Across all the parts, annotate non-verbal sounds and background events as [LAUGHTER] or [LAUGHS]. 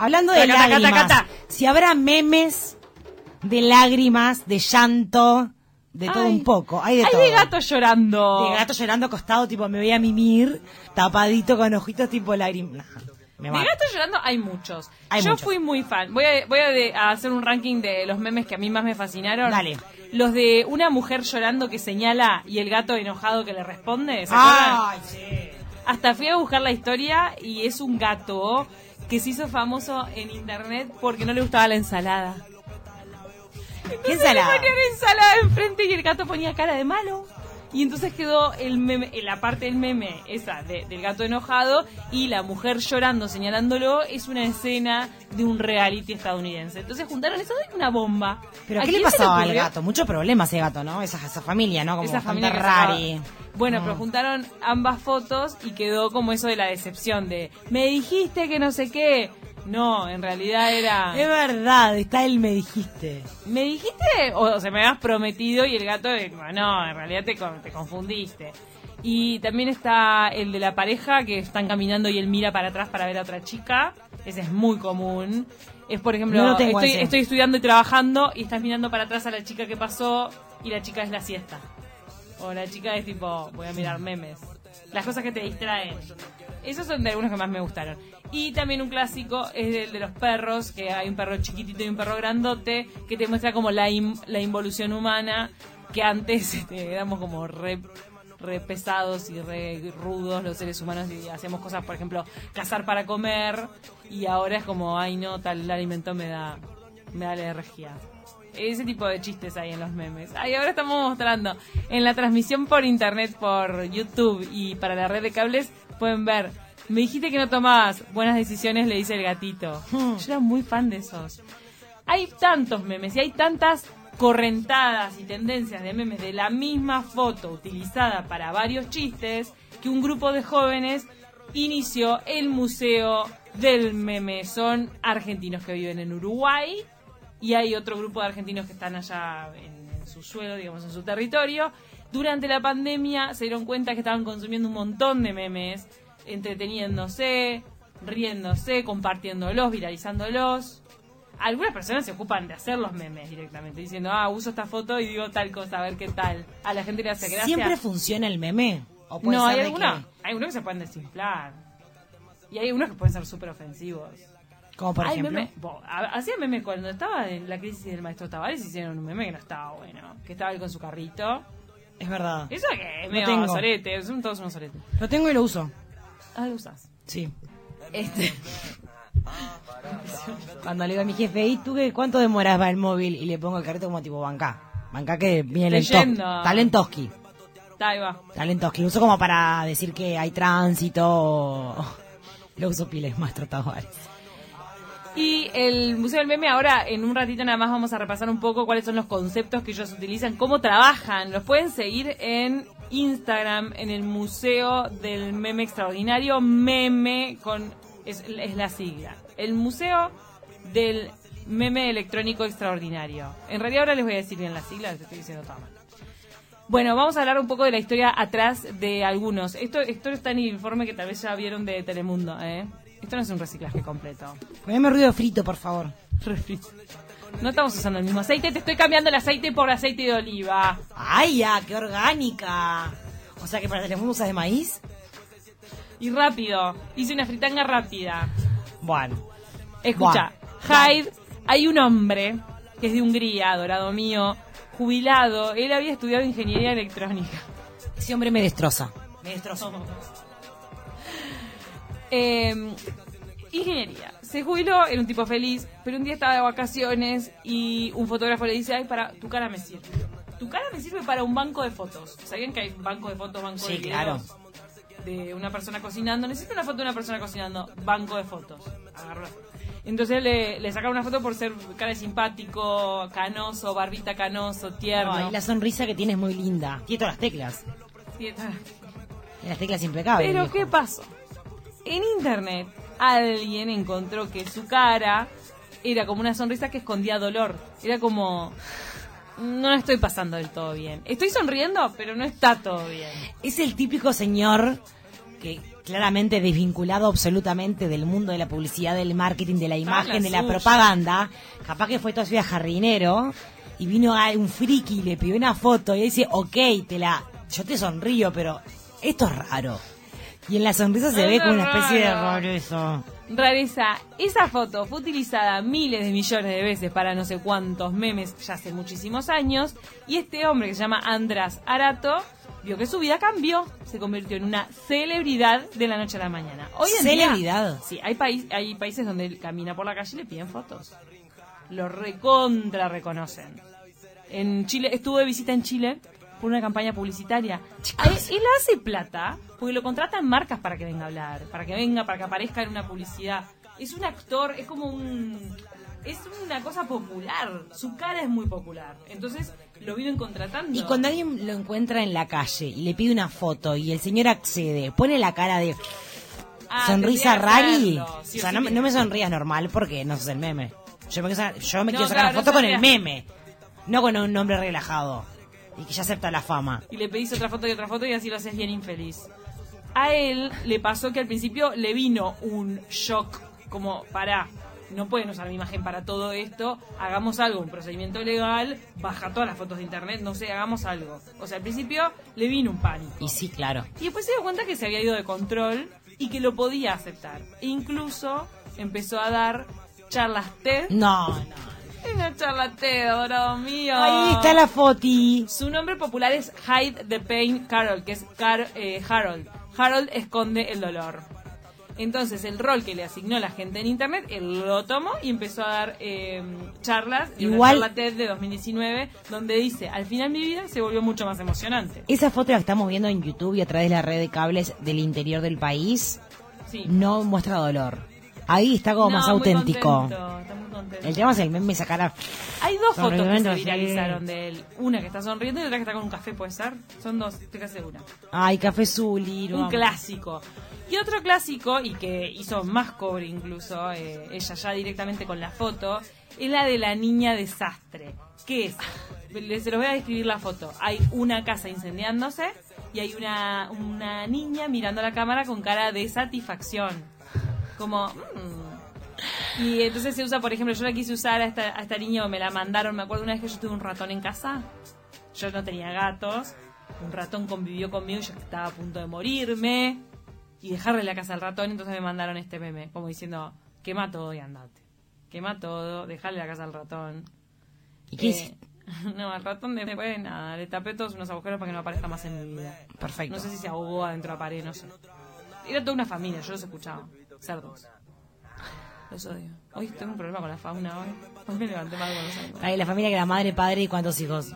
Hablando de lágrimas, taca, taca. si habrá memes de lágrimas, de llanto, de todo Ay, un poco. Hay de Hay todo. de gato llorando. De gato llorando acostado, tipo, me voy a mimir, tapadito con ojitos tipo lágrimas. Me De gato llorando hay muchos. Hay Yo muchos. fui muy fan. Voy, a, voy a, de- a hacer un ranking de los memes que a mí más me fascinaron. Dale. Los de una mujer llorando que señala y el gato enojado que le responde. ¿Se acuerdan? Ay, sí. Hasta fui a buscar la historia y es un gato que se hizo famoso en internet porque no le gustaba la ensalada. ¿Qué Le ensalada? ponían ensalada enfrente y el gato ponía cara de malo. Y entonces quedó el meme, en la parte del meme, esa de- del gato enojado, y la mujer llorando, señalándolo, es una escena de un reality estadounidense. Entonces juntaron eso de una bomba. ¿Pero ¿A qué le pasaba al gato? Muchos problemas ese gato, ¿no? Esa, esa familia, ¿no? Como Esa familia rari. Bueno, pero juntaron ambas fotos y quedó como eso de la decepción de me dijiste que no sé qué. No, en realidad era Es verdad, está él, me dijiste. ¿Me dijiste? O, o sea, me habías prometido y el gato, eh, no, en realidad te, te confundiste. Y también está el de la pareja que están caminando y él mira para atrás para ver a otra chica. Ese es muy común. Es, por ejemplo, No estoy estudiando y trabajando y estás mirando para atrás a la chica que pasó y la chica es la siesta. O la chica es tipo, voy a mirar memes. Las cosas que te distraen. Esos son de algunos que más me gustaron. Y también un clásico es el de los perros, que hay un perro chiquitito y un perro grandote, que te muestra como la, la involución humana, que antes [LAUGHS] este, éramos como re, pesados y re rudos los seres humanos y hacíamos cosas, por ejemplo, cazar para comer, y ahora es como, ay no, tal alimento me da, me da alergia. Ese tipo de chistes hay en los memes. Ay, ahora estamos mostrando en la transmisión por internet, por YouTube y para la red de cables, pueden ver. Me dijiste que no tomabas buenas decisiones, le dice el gatito. Yo era muy fan de esos. Hay tantos memes y hay tantas correntadas y tendencias de memes de la misma foto utilizada para varios chistes que un grupo de jóvenes inició el Museo del Meme. Son argentinos que viven en Uruguay y hay otro grupo de argentinos que están allá en, en su suelo, digamos, en su territorio. Durante la pandemia se dieron cuenta que estaban consumiendo un montón de memes, entreteniéndose, riéndose, compartiéndolos, viralizándolos. Algunas personas se ocupan de hacer los memes directamente, diciendo, ah, uso esta foto y digo tal cosa, a ver qué tal. A la gente le hace gracia. ¿Siempre funciona el meme? ¿O puede No, ser hay algunos, que- hay algunos que se pueden desinflar. Y hay unos que pueden ser súper ofensivos. Como por Hay ejemplo. meme- bo, ha- hacía meme cuando estaba en la crisis del maestro Tavares, hicieron un meme que no estaba bueno. Que estaba él con su carrito. Es verdad. Eso que es medio tengo. sorete, son todos unos soretes. Lo tengo y lo uso. Ah, lo usas. Sí. Este. Cuando le digo a mi jefe, ¿y tú qué, cuánto demoras va el móvil? Y le pongo el carrito como tipo banca. Banca que viene. Leyendo. Talentoski. Ahí va. Talentoski. Lo uso como para decir que hay tránsito. Lo uso piles, maestro Tavares. Y el Museo del Meme, ahora en un ratito nada más vamos a repasar un poco cuáles son los conceptos que ellos utilizan, cómo trabajan. Los pueden seguir en Instagram, en el Museo del Meme Extraordinario, meme con es, es la sigla. El Museo del Meme Electrónico Extraordinario. En realidad ahora les voy a decir bien la sigla, les estoy diciendo todo mal. Bueno, vamos a hablar un poco de la historia atrás de algunos. Esto, esto está en el informe que tal vez ya vieron de Telemundo, ¿eh? Esto no es un reciclaje completo. Poneme ruido frito, por favor. [LAUGHS] Refrito. No estamos usando el mismo aceite, te estoy cambiando el aceite por aceite de oliva. ¡Ay, ya! ¡Qué orgánica! O sea que para Telemundo usas de maíz. Y rápido, hice una fritanga rápida. Bueno. Escucha, Buah. Hyde, hay un hombre que es de Hungría, dorado mío, jubilado. Él había estudiado ingeniería electrónica. Ese hombre me destroza. Me destroza. Eh, ingeniería. Se jubiló, era un tipo feliz, pero un día estaba de vacaciones y un fotógrafo le dice, ay, para, tu cara me sirve. Tu cara me sirve para un banco de fotos. ¿Sabían que hay banco de fotos, banco Sí, de claro. videos? De una persona cocinando. Necesito una foto de una persona cocinando. Banco de fotos. Foto. Entonces le, le sacaron una foto por ser cara de simpático, canoso, barbita canoso, tierno. Ay, la sonrisa que tiene es muy linda. Tiene todas las teclas. Tiene las teclas impecables. Pero. ¿qué pasó? En internet alguien encontró que su cara era como una sonrisa que escondía dolor. Era como no la estoy pasando del todo bien. Estoy sonriendo, pero no está todo bien. Es el típico señor que claramente desvinculado absolutamente del mundo de la publicidad, del marketing, de la imagen, de la propaganda, capaz que fue vida jardinero y vino a un friki y le pidió una foto y dice, ok, te la, yo te sonrío, pero esto es raro. Y en la sonrisa se ve como una especie de rareza. Rareza, esa foto fue utilizada miles de millones de veces para no sé cuántos memes ya hace muchísimos años y este hombre que se llama András Arato vio que su vida cambió, se convirtió en una celebridad de la noche a la mañana. Hoy en día- ¿Celebridad? sí, hay, país, hay países donde él camina por la calle y le piden fotos. Lo recontra reconocen. En Chile, estuvo de visita en Chile por una campaña publicitaria. Él, él hace plata porque lo contratan marcas para que venga a hablar, para que venga, para que aparezca en una publicidad. Es un actor, es como un... Es una cosa popular, su cara es muy popular. Entonces lo viven contratando. Y cuando alguien lo encuentra en la calle y le pide una foto y el señor accede, pone la cara de Ah, sonrisa rari. sí o sea, sí no, me- que- no me sonrías normal porque no sos el meme. Yo me, quiero sacar- yo me No, quiero sacar claro, la foto no con el meme, no con un hombre relajado y que ya acepta la fama. y le pedís otra foto y otra foto y así lo haces bien infeliz. A él le pasó que al principio le vino un shock como para no pueden usar mi imagen para todo esto, hagamos algo, un procedimiento legal, baja todas las fotos de internet, no sé, hagamos algo. O sea, al principio le vino un pánico. Y sí, claro. Y después se dio cuenta que se había ido de control y que lo podía aceptar. E incluso empezó a dar charlas TED. No, no. [LAUGHS] Una charla TED, adorado mío. Ahí está la foti. Su nombre popular es Hide the Pain Carol, que es Car- eh, Harold. Harold esconde el dolor. Entonces, el rol que le asignó la gente en internet, él lo tomó y empezó a dar eh, charlas. Igual- Una charla TED de 2019, donde dice: Al final mi vida se volvió mucho más emocionante. Esa foto la estamos viendo en YouTube y a través de la red de cables del interior del país Sí. no muestra dolor. Ahí está como No, más auténtico. contento, está muy contento. El tema es el meme esa cara. Hay dos fotos que se sí. viralizaron de él. Una que está sonriendo y otra que está con un café, ¿puede ser? Son dos, estoy casi segura. Ay, Café Zuli. Un clásico. Y otro clásico, y que hizo más cobre incluso, eh, ella ya directamente con la foto, es la de la niña desastre. ¿Qué es? Se los voy a describir la foto. Hay una casa incendiándose y hay una, una niña mirando a la cámara con cara de satisfacción. Como... mm. Y entonces se usa, por ejemplo, yo la quise usar a esta, a esta niña o me la mandaron, me acuerdo una vez que yo tuve un ratón en casa. Yo no tenía gatos. Un ratón convivió conmigo y yo estaba a punto de morirme. Y dejarle la casa al ratón, entonces me mandaron este meme, como diciendo, quema todo y andate. Quema todo, dejarle la casa al ratón. ¿Y qué Eh? [LAUGHS] No, al ratón después nada, le tapé todos unos agujeros para que no aparezca más en mi vida. Perfecto. No sé si se ahogó adentro de la pared, no sé. Era toda una familia, yo los escuchaba. Cerdos. Los odio. Hoy tengo un problema con la fauna hoy. Hoy me levanté mal con los animales. La familia que era madre, padre y cuántos hijos.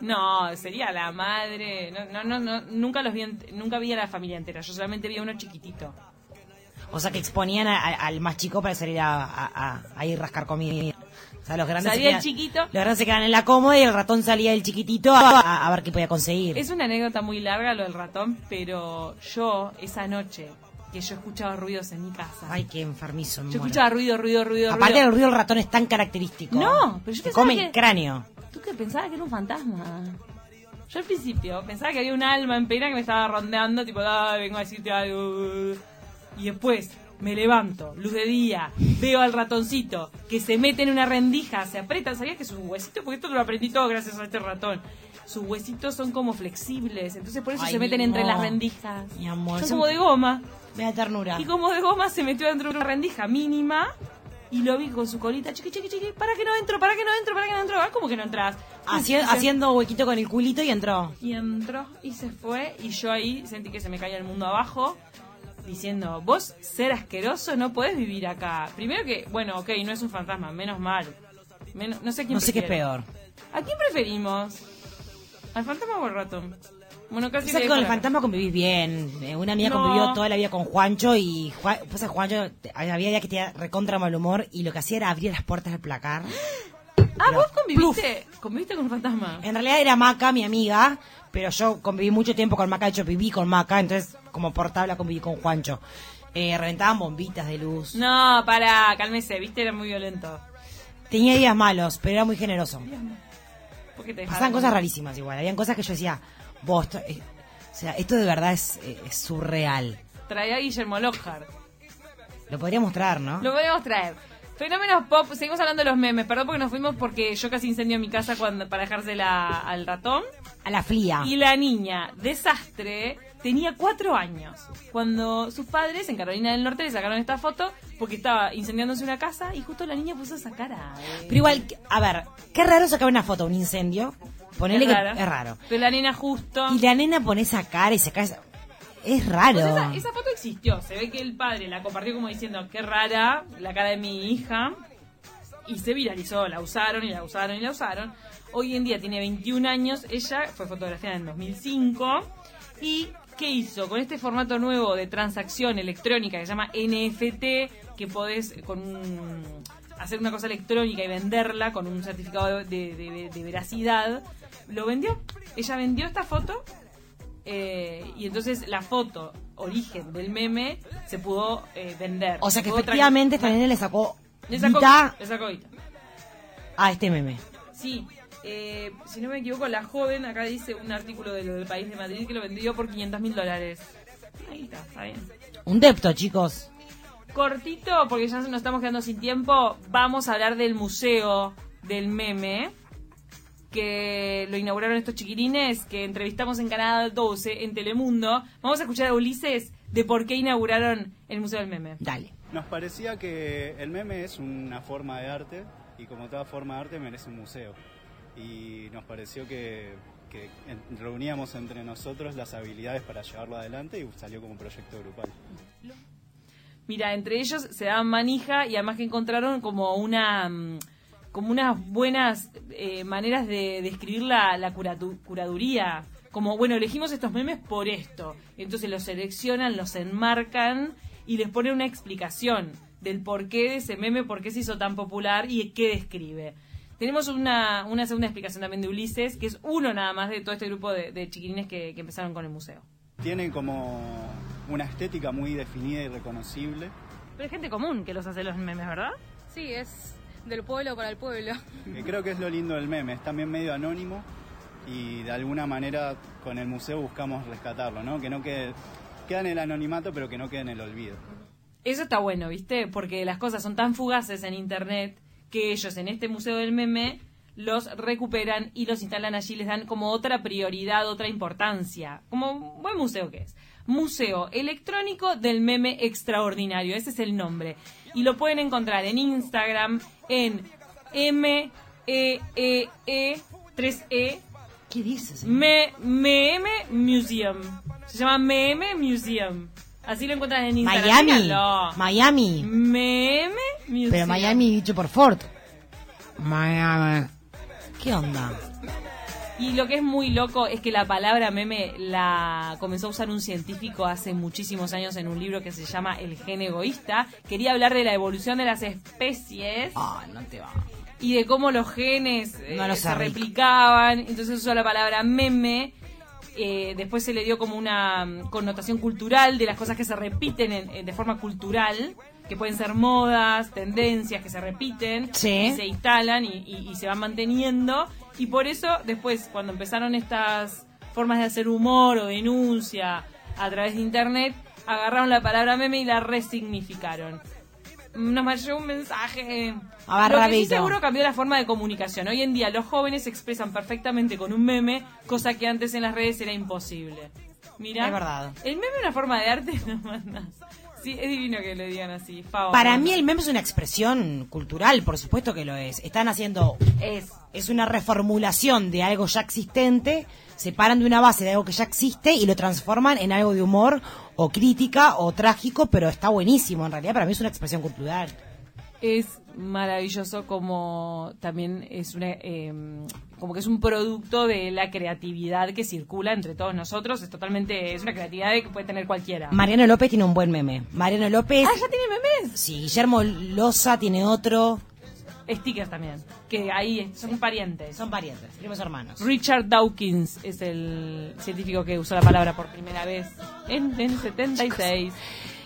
No, sería la madre. No, no, no, no, nunca los vi, ent- nunca vi a la familia entera. Yo solamente vi a uno chiquitito. O sea, que exponían a- a- al más chico para salir a, a, a- a ir rascar comida. O sea, los grandes, se Salía el quedan- chiquito. los grandes se quedan en la cómoda y el ratón salía del chiquitito a, a- a ver qué podía conseguir. Es una anécdota muy larga lo del ratón, pero yo esa noche que yo escuchaba ruidos en mi casa. Ay, qué enfermizo. me yo muero. escuchaba ruido, ruido, ruido, Aparte, ruido. el ruido del ratón es tan característico. No, pero yo Te pensaba come que- el cráneo. ¿Tú qué pensabas que era un fantasma? Yo al principio pensaba que había un alma en pena que me estaba rondeando, tipo, "Ay, vengo a decirte algo. Y después me levanto, luz de día, veo al ratoncito que se mete en una rendija, se aprieta. ¿Sabías que sus huesitos? Porque esto lo aprendí todo gracias a este ratón. Sus huesitos son como flexibles, entonces por eso Ay, se meten entre amor. las rendijas. Mi amor, Son como de goma. Me da ternura. Y como de goma se metió dentro de una rendija mínima y lo vi con su colita, chiqui, chiqui, chiqui, para que no entro, para que no entro, para que no entro. Ah, ¿Cómo que no entras? Haci- haciendo huequito con el culito y entró. Y entró y se fue y yo ahí sentí que se me caía el mundo abajo diciendo, vos ser asqueroso no podés vivir acá. Primero que, bueno, ok, no es un fantasma, menos mal. Menos- no sé quién No sé qué es peor. ¿A quién preferimos? ¿Al fantasma o al ratón? Bueno, casi O sea, le que con el fantasma convivís bien. Eh, Una amiga No. convivió toda la vida con Juancho y Juan, pasa Juancho, te- había días que tenía recontra mal humor y lo que hacía era abrir las puertas del placar. [GASPS] Ah, vos conviviste, conviviste con un fantasma. En realidad era Maca, mi amiga, pero yo conviví mucho tiempo con Maca, de hecho viví con Maca, entonces como por tabla conviví con Juancho. Eh, reventaban bombitas de luz. No, para, cálmese, viste, era muy violento. Tenía días malos, pero era muy generoso. ¿Por qué te Pasaban dejaron? cosas rarísimas igual. Habían cosas que yo decía, vos, eh, O sea, esto de verdad es, eh, es surreal. Trae a Guillermo Lockhart. Lo podría mostrar, ¿no? Lo podemos traer. Fenómenos pop, seguimos hablando de los memes, perdón porque nos fuimos porque yo casi incendio mi casa cuando para dejársela al ratón. A la fría. Y la niña, desastre, tenía cuatro años. Cuando sus padres en Carolina del Norte le sacaron esta foto porque estaba incendiándose una casa y justo la niña puso esa cara. eh. Pero igual, a ver, qué raro sacar una foto un incendio. Ponele es que raro. es raro. Pero la nena justo. Y la nena pone esa cara y se cae. Es raro. Pues esa, esa foto existió. Se ve que el padre la compartió como diciendo, qué rara la cara de mi hija. Y se viralizó, la usaron y la usaron y la usaron. Hoy en día tiene 21 años, ella fue fotografiada en 2005. ¿Y qué hizo? Con este formato nuevo de transacción electrónica que se llama NFT, que podés con un- hacer una cosa electrónica y venderla con un certificado de, de- de- de veracidad, lo vendió. Ella vendió esta foto eh, y entonces la foto origen del meme se pudo eh, vender. o sea que Se efectivamente esta nena le sacó le sacó, guita le sacó guita. a este meme. Sí, eh, si no me equivoco, la joven, acá dice un artículo de lo del país de Madrid que lo vendió por 500 mil dólares. Ahí está, está bien. Un depto, chicos. Cortito, porque ya nos estamos quedando sin tiempo, vamos a hablar del museo del meme, que lo inauguraron estos chiquilines, que entrevistamos en Canal 12, en Telemundo. Vamos a escuchar a Ulises de por qué inauguraron el museo del meme. Dale. Nos parecía que el meme es una forma de arte y como toda forma de arte merece un museo. Y nos pareció que, que reuníamos entre nosotros las habilidades para llevarlo adelante y salió como proyecto grupal. Mira, entre ellos se daban manija y además que encontraron como una mm, como unas buenas eh, maneras de describir la, curaduría. Como, bueno, elegimos estos memes por esto. Entonces los seleccionan, los enmarcan y les ponen una explicación del porqué de ese meme, por qué se hizo tan popular y qué describe. Tenemos una, una segunda explicación también de Ulises, que es uno nada más de todo este grupo de, de chiquilines que, que empezaron con el museo. Tiene como una estética muy definida y reconocible. Pero es gente común que los hace los memes, ¿verdad? Sí, es del pueblo para el pueblo. [LAUGHS] Creo que es lo lindo del meme, es también medio anónimo y de alguna manera con el museo buscamos rescatarlo, ¿no? Que no quede, queda en el anonimato pero que no quede en el olvido. Eso está bueno, ¿viste? Porque las cosas son tan fugaces en Internet que ellos en este Museo del Meme los recuperan y los instalan allí, les dan como otra prioridad, otra importancia, como un buen museo que es. Museo Electrónico del Meme Extraordinario, ese es el nombre. Y lo pueden encontrar en Instagram en M E E E 3E ¿Qué dices? Me, Meme Museum. Se llama Meme Museum. Así lo encuentran en Instagram. Miami. Síganlo. Miami. Meme Museum. Pero Miami dicho por Ford. Miami. ¿Qué onda? Y lo que es muy loco es que la palabra meme la comenzó a usar un científico hace muchísimos años en un libro que se llama El gen egoísta. Quería hablar de la evolución de las especies Ah, no te va. y de cómo los genes eh, No lo se replicaban. Entonces usó la palabra meme. Eh, después se le dio como una mm, connotación cultural de las cosas que se repiten en- en- de forma cultural, que pueden ser modas, tendencias que se repiten, Sí. y se instalan y, y- y se van manteniendo. Y por eso después, cuando empezaron estas formas de hacer humor o denuncia a través de internet, agarraron la palabra meme y la resignificaron. Nos mandó un mensaje. A ver, Lo que sí seguro cambió la forma de comunicación. Hoy en día los jóvenes se expresan perfectamente con un meme, cosa que antes en las redes era imposible. Mira, Es verdad. El meme es una forma de arte, [LAUGHS] no mandas. Sí, es divino que le digan así. Favo. Para mí el meme es una expresión cultural, por supuesto que lo es. Están haciendo es. es una reformulación de algo ya existente, se paran de una base de algo que ya existe y lo transforman en algo de humor o crítica o trágico, pero está buenísimo. En realidad para mí es una expresión cultural. Es maravilloso como también es una eh, como que es un producto de la creatividad que circula entre todos nosotros. Es totalmente es una creatividad que puede tener cualquiera. Mariano López tiene un buen meme. Mariano López, ah, ya tiene memes. sí, Guillermo Loza tiene otro. Stickers también, que ahí son parientes. Son parientes, primos hermanos. Richard Dawkins es el científico que usó la palabra por primera vez en, en 76.